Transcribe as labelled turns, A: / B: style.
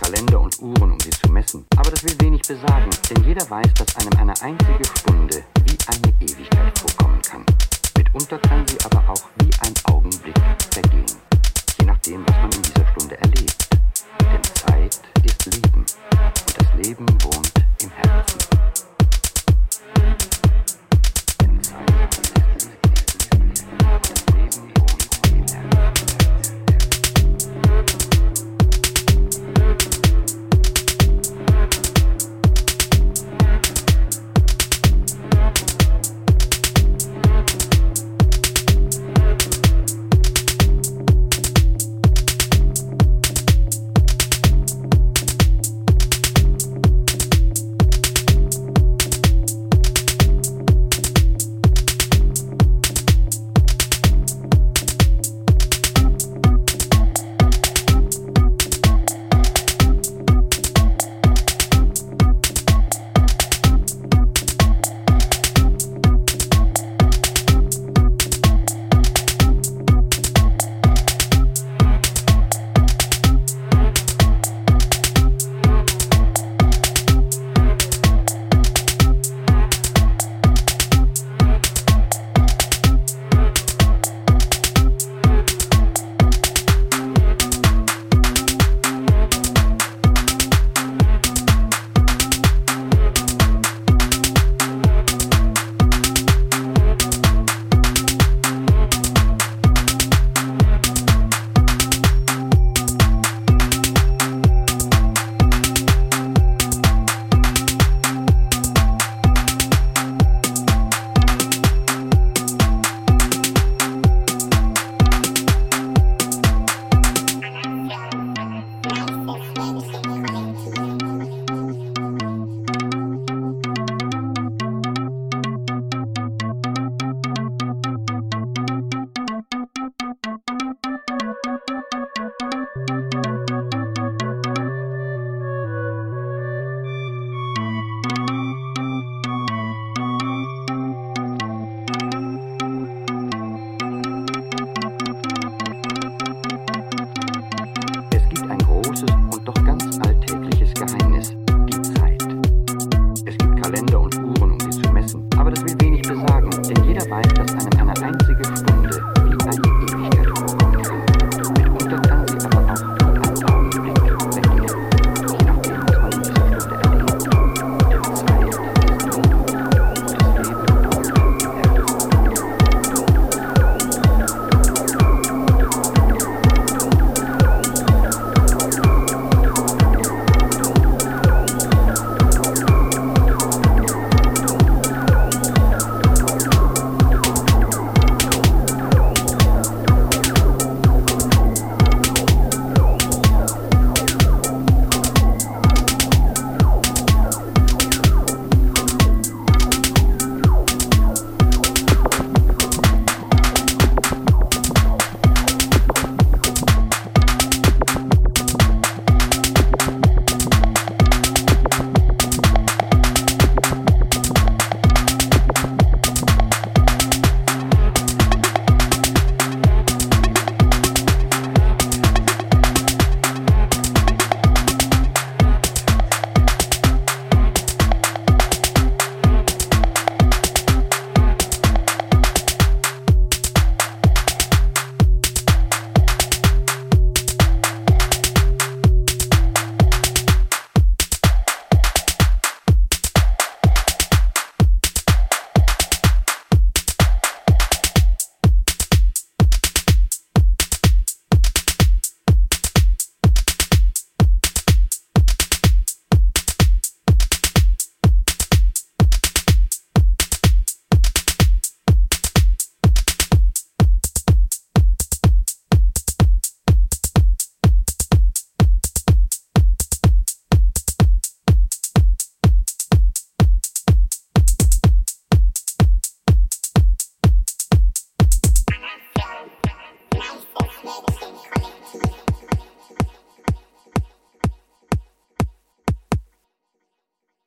A: Kalender und Uhren, um sie zu messen. Aber das will wenig besagen, denn jeder weiß, dass einem eine einzige Stunde wie eine Ewigkeit vorkommen kann. Mitunter kann sie aber auch wie ein Augenblick vergehen, je nachdem, was man in dieser Stunde erlebt. Denn Zeit ist Leben und das Leben wohnt im Herzen.